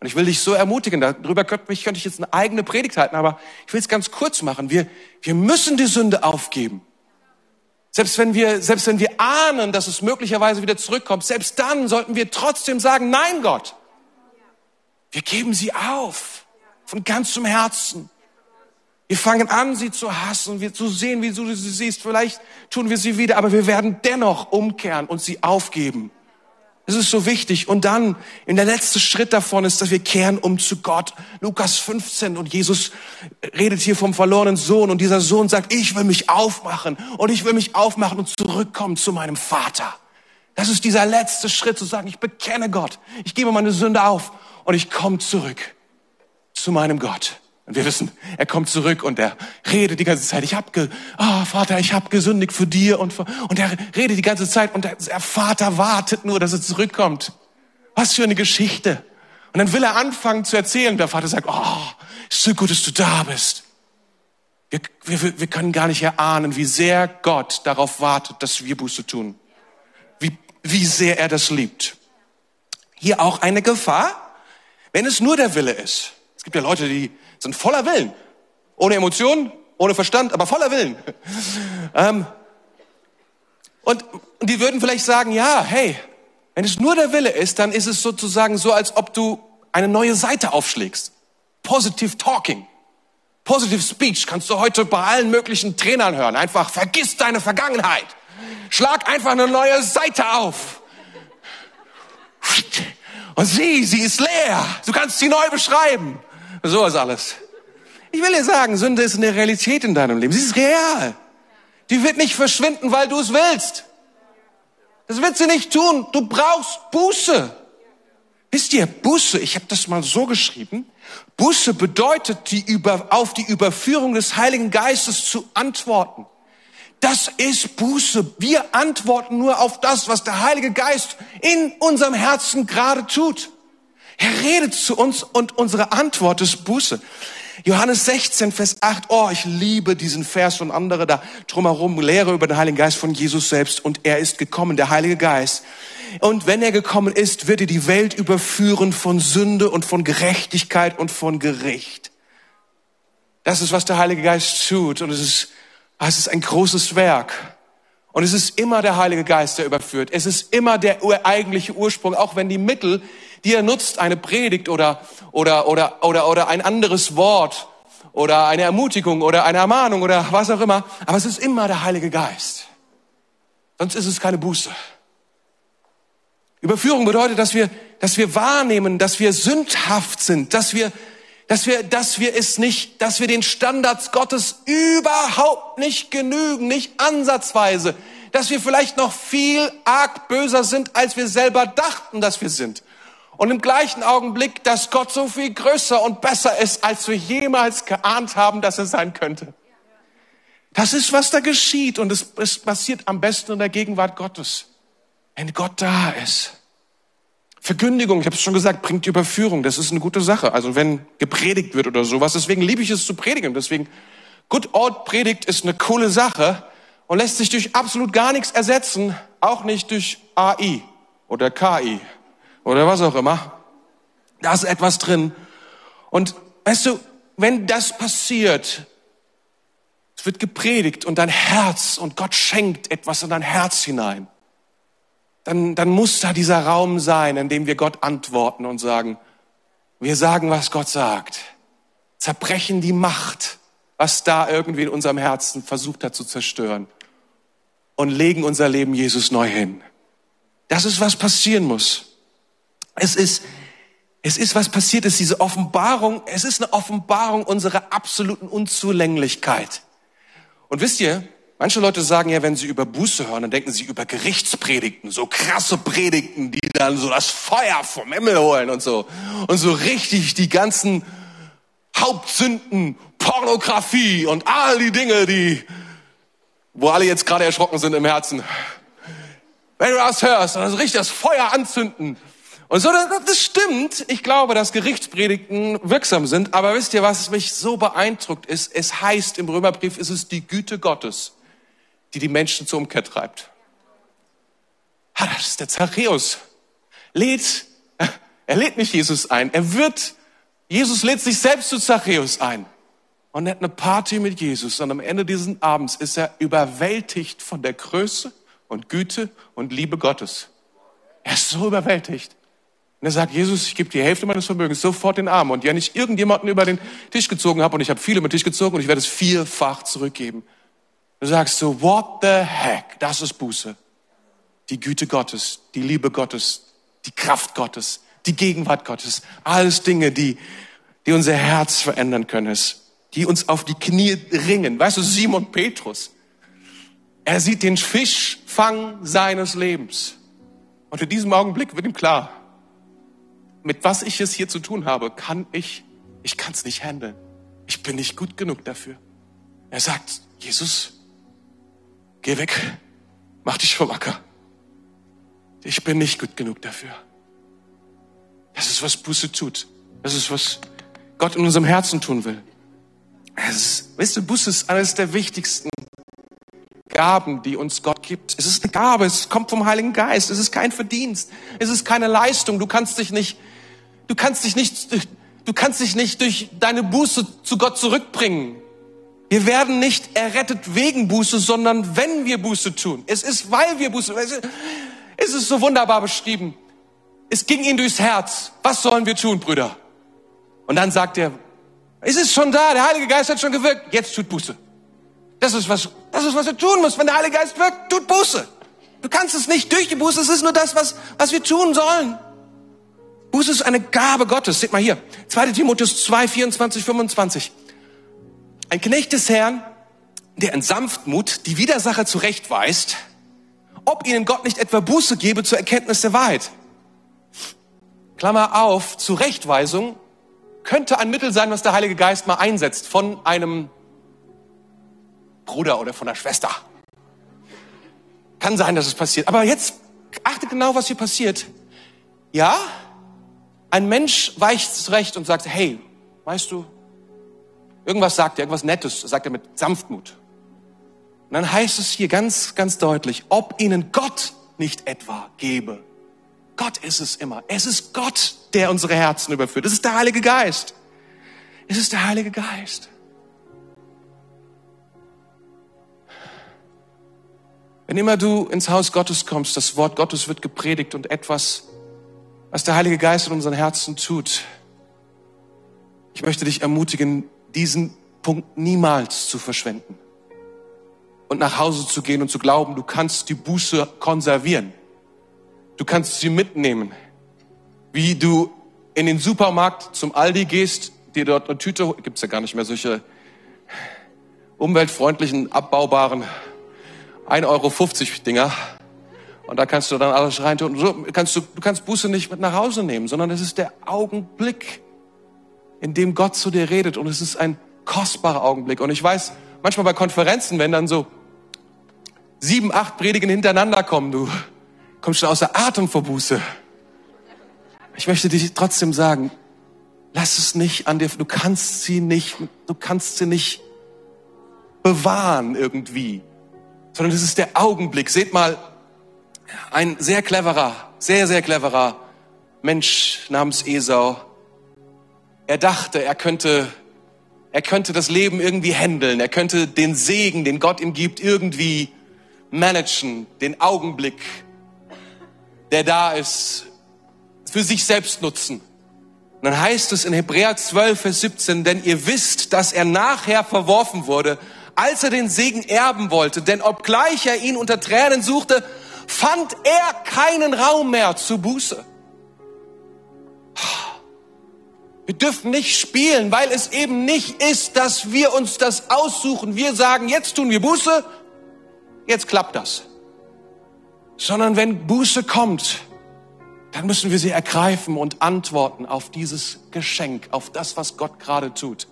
Und ich will dich so ermutigen, darüber könnte ich, könnte ich jetzt eine eigene Predigt halten, aber ich will es ganz kurz machen. Wir, wir müssen die Sünde aufgeben. Selbst wenn wir, selbst wenn wir ahnen, dass es möglicherweise wieder zurückkommt, selbst dann sollten wir trotzdem sagen, nein Gott, wir geben sie auf. Von ganzem Herzen. Wir fangen an, sie zu hassen, wir zu sehen, wie du sie siehst. Vielleicht tun wir sie wieder, aber wir werden dennoch umkehren und sie aufgeben. Das ist so wichtig. Und dann, in der letzte Schritt davon ist, dass wir kehren um zu Gott. Lukas 15 und Jesus redet hier vom verlorenen Sohn und dieser Sohn sagt, ich will mich aufmachen und ich will mich aufmachen und zurückkommen zu meinem Vater. Das ist dieser letzte Schritt zu sagen, ich bekenne Gott, ich gebe meine Sünde auf und ich komme zurück zu meinem Gott. Und wir wissen, er kommt zurück und er redet die ganze Zeit. Ich habe, ge oh Vater, ich habe gesündigt für dir und für, und er redet die ganze Zeit und der, der Vater wartet nur, dass er zurückkommt. Was für eine Geschichte. Und dann will er anfangen zu erzählen. Der Vater sagt, oh, ist so gut, dass du da bist. Wir, wir, wir können gar nicht erahnen, wie sehr Gott darauf wartet, dass wir Buße tun. Wie, wie sehr er das liebt. Hier auch eine Gefahr, wenn es nur der Wille ist. Es gibt ja Leute, die sind voller Willen. Ohne Emotionen, ohne Verstand, aber voller Willen. ähm, und, die würden vielleicht sagen, ja, hey, wenn es nur der Wille ist, dann ist es sozusagen so, als ob du eine neue Seite aufschlägst. Positive Talking. Positive Speech kannst du heute bei allen möglichen Trainern hören. Einfach vergiss deine Vergangenheit. Schlag einfach eine neue Seite auf. Und sieh, sie ist leer. Du kannst sie neu beschreiben. So ist alles. Ich will dir sagen, Sünde ist eine Realität in deinem Leben. Sie ist real. Die wird nicht verschwinden, weil du es willst. Das wird sie nicht tun. Du brauchst Buße. Wisst ihr, Buße, ich habe das mal so geschrieben, Buße bedeutet, die über, auf die Überführung des Heiligen Geistes zu antworten. Das ist Buße. Wir antworten nur auf das, was der Heilige Geist in unserem Herzen gerade tut. Er redet zu uns und unsere Antwort ist Buße. Johannes 16, Vers 8, oh, ich liebe diesen Vers und andere da drumherum, Lehre über den Heiligen Geist von Jesus selbst und er ist gekommen, der Heilige Geist. Und wenn er gekommen ist, wird er die Welt überführen von Sünde und von Gerechtigkeit und von Gericht. Das ist, was der Heilige Geist tut und es ist, es ist ein großes Werk. Und es ist immer der Heilige Geist, der überführt. Es ist immer der eigentliche Ursprung, auch wenn die Mittel, die er nutzt, eine Predigt oder, oder, oder, oder, oder ein anderes Wort oder eine Ermutigung oder eine Ermahnung oder was auch immer. Aber es ist immer der Heilige Geist. Sonst ist es keine Buße. Überführung bedeutet, dass wir, dass wir wahrnehmen, dass wir sündhaft sind, dass wir, dass wir, dass wir es nicht, dass wir den Standards Gottes überhaupt nicht genügen, nicht ansatzweise, dass wir vielleicht noch viel arg böser sind, als wir selber dachten, dass wir sind. Und im gleichen Augenblick, dass Gott so viel größer und besser ist, als wir jemals geahnt haben, dass er sein könnte. Das ist, was da geschieht. Und es, es passiert am besten in der Gegenwart Gottes. Wenn Gott da ist. Verkündigung, ich habe es schon gesagt, bringt die Überführung. Das ist eine gute Sache. Also wenn gepredigt wird oder sowas. Deswegen liebe ich es zu predigen. Deswegen, Good Old Predigt ist eine coole Sache und lässt sich durch absolut gar nichts ersetzen. Auch nicht durch AI oder KI oder was auch immer. Da ist etwas drin. Und weißt du, wenn das passiert, es wird gepredigt und dein Herz und Gott schenkt etwas in dein Herz hinein, dann, dann muss da dieser Raum sein, in dem wir Gott antworten und sagen, wir sagen, was Gott sagt, zerbrechen die Macht, was da irgendwie in unserem Herzen versucht hat zu zerstören und legen unser Leben Jesus neu hin. Das ist, was passieren muss. Es ist, es ist, was passiert ist, diese Offenbarung, es ist eine Offenbarung unserer absoluten Unzulänglichkeit. Und wisst ihr, manche Leute sagen ja, wenn sie über Buße hören, dann denken sie über Gerichtspredigten, so krasse Predigten, die dann so das Feuer vom Himmel holen und so. Und so richtig die ganzen Hauptsünden, Pornografie und all die Dinge, die, wo alle jetzt gerade erschrocken sind im Herzen. Wenn du das hörst, dann richtig das Feuer anzünden. Und so, das stimmt. Ich glaube, dass Gerichtspredigten wirksam sind. Aber wisst ihr, was mich so beeindruckt ist? Es heißt im Römerbrief, es ist die Güte Gottes, die die Menschen zur Umkehr treibt. Ah, das ist der Zachäus. Lädt, er lädt nicht Jesus ein. Er wird, Jesus lädt sich selbst zu Zachäus ein. Und er hat eine Party mit Jesus. Und am Ende dieses Abends ist er überwältigt von der Größe und Güte und Liebe Gottes. Er ist so überwältigt. Und er sagt, Jesus, ich gebe die Hälfte meines Vermögens sofort den Armen. Und ja nicht irgendjemanden über den Tisch gezogen habe und ich habe viele über den Tisch gezogen und ich werde es vierfach zurückgeben. Du sagst so, what the heck? Das ist Buße. Die Güte Gottes, die Liebe Gottes, die Kraft Gottes, die Gegenwart Gottes. Alles Dinge, die, die unser Herz verändern können, die uns auf die Knie ringen. Weißt du, Simon Petrus, er sieht den Fischfang seines Lebens. Und in diesem Augenblick wird ihm klar, mit was ich es hier zu tun habe, kann ich, ich kann es nicht handeln. Ich bin nicht gut genug dafür. Er sagt, Jesus, geh weg, mach dich vom Acker. Ich bin nicht gut genug dafür. Das ist, was Buße tut. Das ist, was Gott in unserem Herzen tun will. Es ist, weißt du, Buße ist eines der wichtigsten Gaben, die uns Gott gibt. Es ist eine Gabe, es kommt vom Heiligen Geist, es ist kein Verdienst, es ist keine Leistung. Du kannst dich nicht Du kannst dich nicht, du kannst dich nicht durch deine Buße zu Gott zurückbringen. Wir werden nicht errettet wegen Buße, sondern wenn wir Buße tun. Es ist, weil wir Buße, es ist so wunderbar beschrieben. Es ging ihm durchs Herz. Was sollen wir tun, Brüder? Und dann sagt er, es ist schon da, der Heilige Geist hat schon gewirkt, jetzt tut Buße. Das ist was, das ist was wir tun müssen. Wenn der Heilige Geist wirkt, tut Buße. Du kannst es nicht durch die Buße, es ist nur das, was, was wir tun sollen. Buße ist eine Gabe Gottes. Seht mal hier. 2 Timotheus 2, 24, 25. Ein Knecht des Herrn, der in Sanftmut die Widersacher zurechtweist, ob ihnen Gott nicht etwa Buße gebe zur Erkenntnis der Wahrheit. Klammer auf, Zurechtweisung könnte ein Mittel sein, was der Heilige Geist mal einsetzt von einem Bruder oder von einer Schwester. Kann sein, dass es passiert. Aber jetzt achte genau, was hier passiert. Ja, ein Mensch weicht zurecht und sagt, hey, weißt du, irgendwas sagt er, irgendwas Nettes, sagt er mit Sanftmut. Und dann heißt es hier ganz, ganz deutlich, ob ihnen Gott nicht etwa gebe. Gott ist es immer. Es ist Gott, der unsere Herzen überführt. Es ist der Heilige Geist. Es ist der Heilige Geist. Wenn immer du ins Haus Gottes kommst, das Wort Gottes wird gepredigt und etwas was der Heilige Geist in unseren Herzen tut. Ich möchte dich ermutigen, diesen Punkt niemals zu verschwenden und nach Hause zu gehen und zu glauben, du kannst die Buße konservieren. Du kannst sie mitnehmen. Wie du in den Supermarkt zum Aldi gehst, dir dort eine Tüte, gibt's ja gar nicht mehr solche umweltfreundlichen, abbaubaren 1,50 Euro Dinger, und da kannst du dann alles reintun. So kannst du, du kannst Buße nicht mit nach Hause nehmen, sondern es ist der Augenblick, in dem Gott zu dir redet. Und es ist ein kostbarer Augenblick. Und ich weiß, manchmal bei Konferenzen, wenn dann so sieben, acht Predigen hintereinander kommen, du kommst schon außer Atem vor Buße. Ich möchte dir trotzdem sagen, lass es nicht an dir, du kannst sie nicht, du kannst sie nicht bewahren irgendwie, sondern es ist der Augenblick. Seht mal, ein sehr cleverer, sehr, sehr cleverer Mensch namens Esau. Er dachte, er könnte, er könnte das Leben irgendwie handeln. Er könnte den Segen, den Gott ihm gibt, irgendwie managen, den Augenblick, der da ist, für sich selbst nutzen. Und dann heißt es in Hebräer 12, Vers 17, denn ihr wisst, dass er nachher verworfen wurde, als er den Segen erben wollte. Denn obgleich er ihn unter Tränen suchte, fand er keinen Raum mehr zu Buße. Wir dürfen nicht spielen, weil es eben nicht ist, dass wir uns das aussuchen. Wir sagen, jetzt tun wir Buße, jetzt klappt das. Sondern wenn Buße kommt, dann müssen wir sie ergreifen und antworten auf dieses Geschenk, auf das, was Gott gerade tut.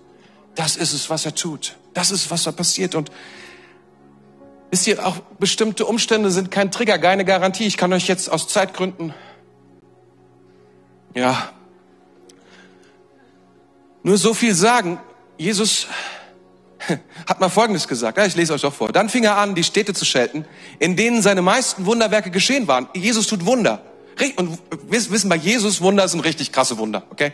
Das ist es, was er tut. Das ist, was da passiert. Und Wisst ihr, auch bestimmte Umstände sind kein Trigger, keine Garantie. Ich kann euch jetzt aus Zeitgründen, ja, nur so viel sagen. Jesus hat mal Folgendes gesagt. Ich lese euch doch vor. Dann fing er an, die Städte zu schelten, in denen seine meisten Wunderwerke geschehen waren. Jesus tut Wunder. Und wissen bei Jesus, Wunder sind richtig krasse Wunder, okay?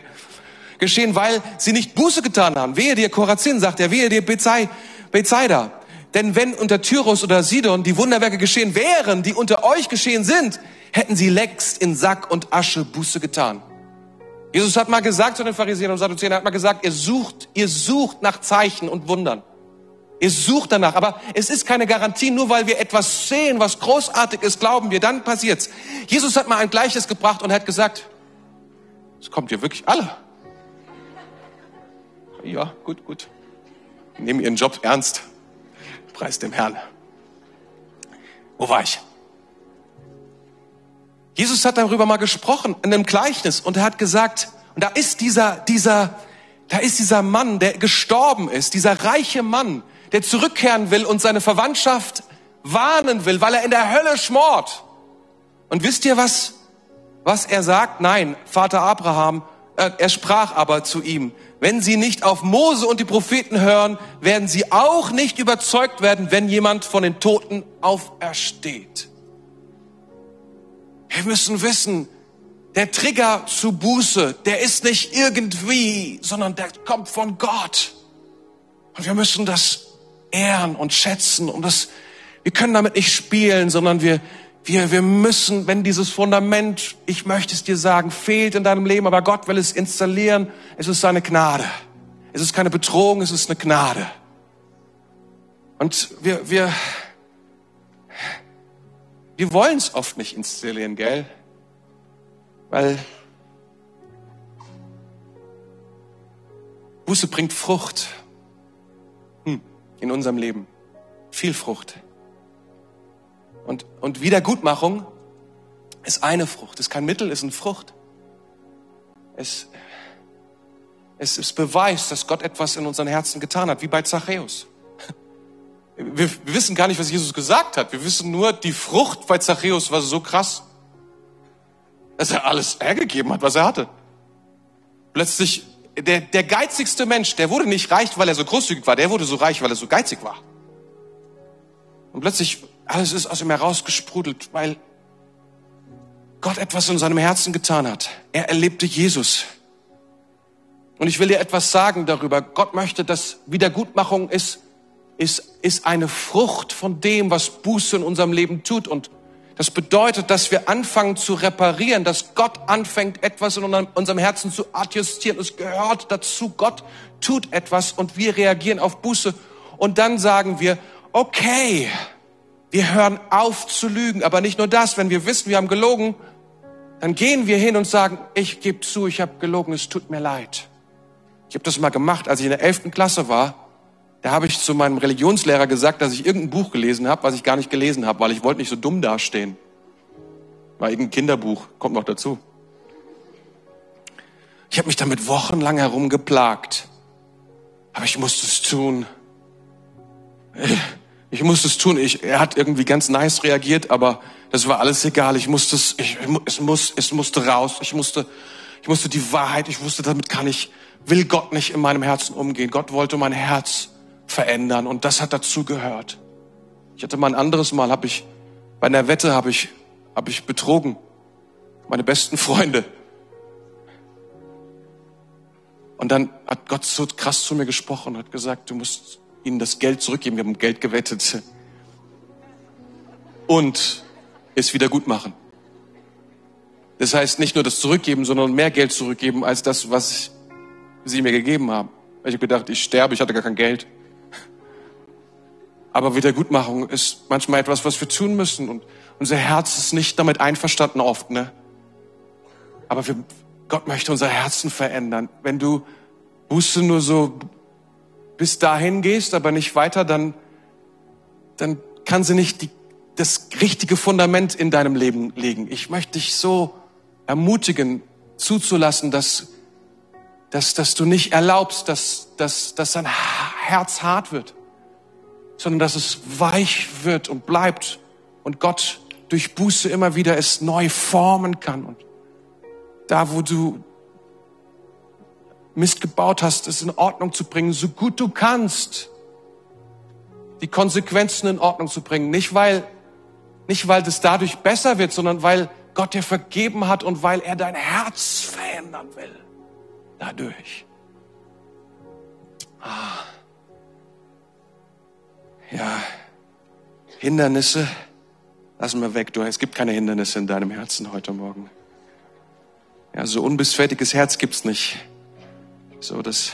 Geschehen, weil sie nicht Buße getan haben. Wehe dir Korazin, sagt er, wehe dir Bethsaida. Denn wenn unter Tyrus oder Sidon die Wunderwerke geschehen wären, die unter euch geschehen sind, hätten sie längst in Sack und Asche Buße getan. Jesus hat mal gesagt zu den Pharisäern und Sadduzäern, er hat mal gesagt, ihr sucht, ihr sucht nach Zeichen und Wundern. Ihr sucht danach, aber es ist keine Garantie, nur weil wir etwas sehen, was großartig ist, glauben wir, dann passiert's. Jesus hat mal ein Gleiches gebracht und hat gesagt, es kommt ihr wirklich alle. Ja, gut, gut. Nehmen ihren Job ernst. Preis dem Herrn. Wo war ich? Jesus hat darüber mal gesprochen in einem Gleichnis und er hat gesagt, und da ist dieser, dieser, da ist dieser Mann, der gestorben ist, dieser reiche Mann, der zurückkehren will und seine Verwandtschaft warnen will, weil er in der Hölle schmort. Und wisst ihr was, was er sagt? Nein, Vater Abraham, äh, er sprach aber zu ihm, wenn sie nicht auf Mose und die Propheten hören, werden sie auch nicht überzeugt werden, wenn jemand von den Toten aufersteht. Wir müssen wissen, der Trigger zu Buße, der ist nicht irgendwie, sondern der kommt von Gott. Und wir müssen das ehren und schätzen und das, wir können damit nicht spielen, sondern wir, wir, wir müssen, wenn dieses Fundament, ich möchte es dir sagen, fehlt in deinem Leben, aber Gott will es installieren, es ist seine Gnade. Es ist keine Bedrohung, es ist eine Gnade. Und wir, wir, wir wollen es oft nicht installieren, gell? Weil Buße bringt Frucht hm, in unserem Leben. Viel Frucht. Und, und Wiedergutmachung ist eine Frucht, ist kein Mittel, ist eine Frucht. Es, es ist Beweis, dass Gott etwas in unseren Herzen getan hat, wie bei Zachäus. Wir, wir wissen gar nicht, was Jesus gesagt hat. Wir wissen nur, die Frucht bei Zachäus war so krass, dass er alles hergegeben hat, was er hatte. Plötzlich, der, der geizigste Mensch, der wurde nicht reich, weil er so großzügig war, der wurde so reich, weil er so geizig war. Und plötzlich alles ist aus ihm herausgesprudelt, weil Gott etwas in seinem Herzen getan hat. Er erlebte Jesus. Und ich will dir etwas sagen darüber. Gott möchte, dass Wiedergutmachung ist, ist, ist eine Frucht von dem, was Buße in unserem Leben tut. Und das bedeutet, dass wir anfangen zu reparieren, dass Gott anfängt, etwas in unserem Herzen zu adjustieren. Es gehört dazu. Gott tut etwas und wir reagieren auf Buße. Und dann sagen wir, okay, wir hören auf zu lügen, aber nicht nur das, wenn wir wissen, wir haben gelogen, dann gehen wir hin und sagen, ich gebe zu, ich habe gelogen, es tut mir leid. Ich habe das mal gemacht, als ich in der elften Klasse war. Da habe ich zu meinem Religionslehrer gesagt, dass ich irgendein Buch gelesen habe, was ich gar nicht gelesen habe, weil ich wollte nicht so dumm dastehen. War irgendein Kinderbuch, kommt noch dazu. Ich habe mich damit wochenlang herumgeplagt. Aber ich musste es tun. Ich musste es tun. Ich, er hat irgendwie ganz nice reagiert, aber das war alles egal. Ich musste es, ich, es muss, es musste raus. Ich musste, ich musste die Wahrheit. Ich wusste, damit kann ich, will Gott nicht in meinem Herzen umgehen. Gott wollte mein Herz verändern und das hat dazu gehört. Ich hatte mal ein anderes Mal, habe ich bei einer Wette habe ich, habe ich betrogen. Meine besten Freunde. Und dann hat Gott so krass zu mir gesprochen hat gesagt, du musst ihnen das Geld zurückgeben. Wir haben Geld gewettet. Und es wieder gut machen. Das heißt nicht nur das zurückgeben, sondern mehr Geld zurückgeben als das, was sie mir gegeben haben. Ich habe gedacht, ich sterbe, ich hatte gar kein Geld. Aber Wiedergutmachung ist manchmal etwas, was wir tun müssen. Und unser Herz ist nicht damit einverstanden oft, ne? Aber wir, Gott möchte unser Herzen verändern. Wenn du Buße nur so bis dahin gehst, aber nicht weiter, dann, dann kann sie nicht die, das richtige Fundament in deinem Leben legen. Ich möchte dich so ermutigen, zuzulassen, dass, dass, dass du nicht erlaubst, dass, dass, dass dein Herz hart wird, sondern dass es weich wird und bleibt und Gott durch Buße immer wieder es neu formen kann. Und da, wo du Mist gebaut hast, es in Ordnung zu bringen, so gut du kannst. die Konsequenzen in Ordnung zu bringen. Nicht weil, nicht weil das dadurch besser wird, sondern weil Gott dir vergeben hat und weil er dein Herz verändern will. Dadurch. Ah. Ja, Hindernisse lassen wir weg. Du, es gibt keine Hindernisse in deinem Herzen heute Morgen. Ja, so unbisfertiges Herz gibt's nicht. So, dass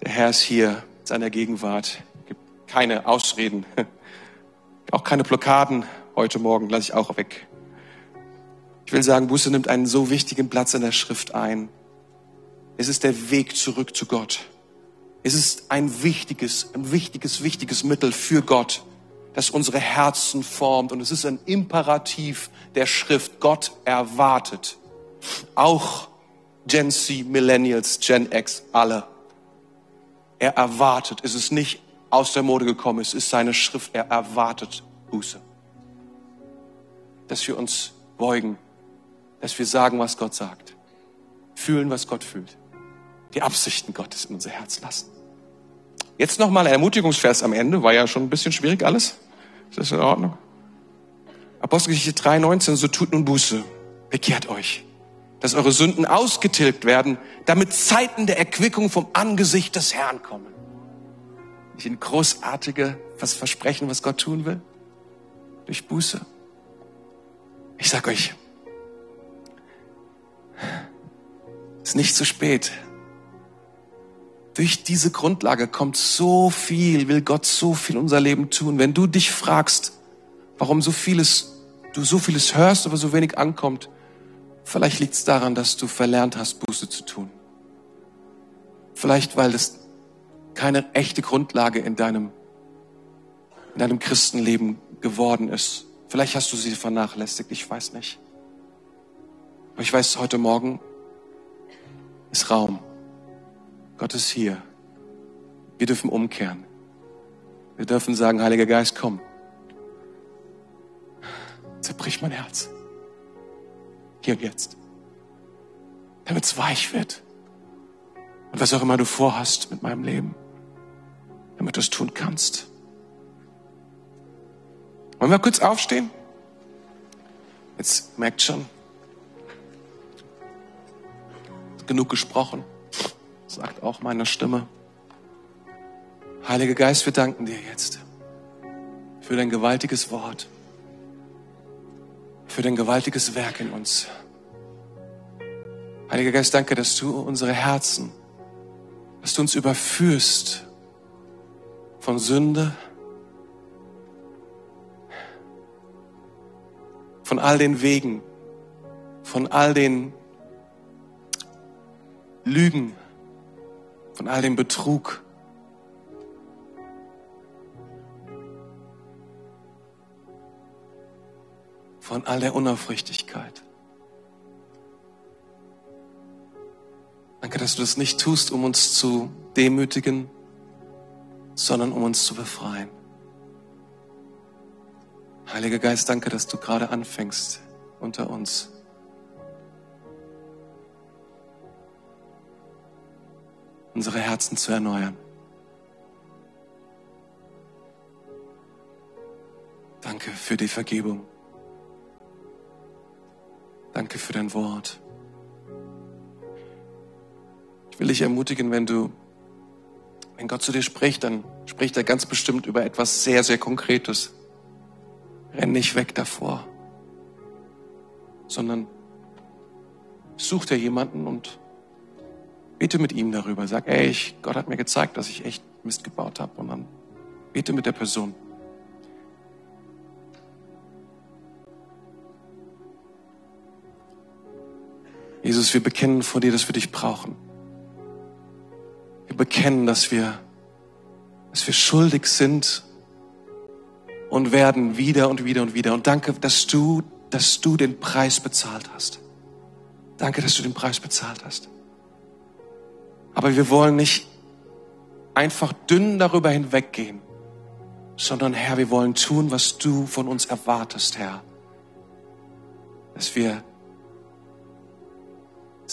der Herr ist hier, seiner Gegenwart. Gibt keine Ausreden, auch keine Blockaden heute Morgen, lasse ich auch weg. Ich will sagen, Buße nimmt einen so wichtigen Platz in der Schrift ein. Es ist der Weg zurück zu Gott. Es ist ein wichtiges, ein wichtiges, wichtiges Mittel für Gott, das unsere Herzen formt. Und es ist ein Imperativ der Schrift. Gott erwartet. Auch Gen Z, Millennials, Gen X, alle. Er erwartet. Es ist nicht aus der Mode gekommen. Es ist seine Schrift. Er erwartet Buße. Dass wir uns beugen. Dass wir sagen, was Gott sagt. Fühlen, was Gott fühlt. Die Absichten Gottes in unser Herz lassen. Jetzt nochmal ein Ermutigungsvers am Ende. War ja schon ein bisschen schwierig alles. Ist das in Ordnung? Apostelgeschichte 3,19. So tut nun Buße. Bekehrt euch. Dass eure Sünden ausgetilgt werden, damit Zeiten der Erquickung vom Angesicht des Herrn kommen. Nicht ein großartige, Versprechen, was Gott tun will? Durch Buße. Ich sag euch, es ist nicht zu spät. Durch diese Grundlage kommt so viel, will Gott so viel in unser Leben tun. Wenn du dich fragst, warum so vieles, du so vieles hörst, aber so wenig ankommt, vielleicht liegt es daran, dass du verlernt hast, Buße zu tun. Vielleicht, weil es keine echte Grundlage in deinem, in deinem Christenleben geworden ist. Vielleicht hast du sie vernachlässigt, ich weiß nicht. Aber ich weiß, heute Morgen ist Raum. Gott ist hier. Wir dürfen umkehren. Wir dürfen sagen, Heiliger Geist, komm. Zerbrich mein Herz. Hier und jetzt. Damit es weich wird. Und was auch immer du vorhast mit meinem Leben. Damit du es tun kannst. Wollen wir kurz aufstehen? Jetzt merkt schon. Genug gesprochen sagt auch meine Stimme. Heiliger Geist, wir danken dir jetzt für dein gewaltiges Wort, für dein gewaltiges Werk in uns. Heiliger Geist, danke, dass du unsere Herzen, dass du uns überführst von Sünde, von all den Wegen, von all den Lügen, von all dem Betrug. Von all der Unaufrichtigkeit. Danke, dass du das nicht tust, um uns zu demütigen, sondern um uns zu befreien. Heiliger Geist, danke, dass du gerade anfängst unter uns. unsere Herzen zu erneuern. Danke für die Vergebung. Danke für dein Wort. Ich will dich ermutigen, wenn du, wenn Gott zu dir spricht, dann spricht er ganz bestimmt über etwas sehr, sehr Konkretes. Renn nicht weg davor, sondern such dir jemanden und Bete mit ihm darüber. Sag, ey, ich, Gott hat mir gezeigt, dass ich echt Mist gebaut habe. Und dann bete mit der Person. Jesus, wir bekennen vor dir, dass wir dich brauchen. Wir bekennen, dass wir, dass wir schuldig sind und werden wieder und wieder und wieder. Und danke, dass du, dass du den Preis bezahlt hast. Danke, dass du den Preis bezahlt hast. Aber wir wollen nicht einfach dünn darüber hinweggehen, sondern Herr, wir wollen tun, was du von uns erwartest, Herr. Dass wir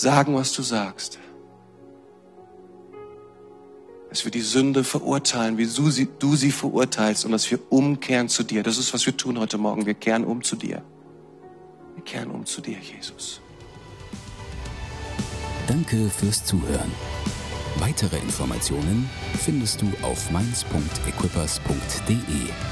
sagen, was du sagst. dass wir die Sünde verurteilen, wie du sie, du sie verurteilst und dass wir umkehren zu dir. Das ist, was wir tun heute Morgen. Wir kehren um zu dir. Wir kehren um zu dir, Jesus. Danke fürs Zuhören. Weitere Informationen findest du auf mainz.equippers.de.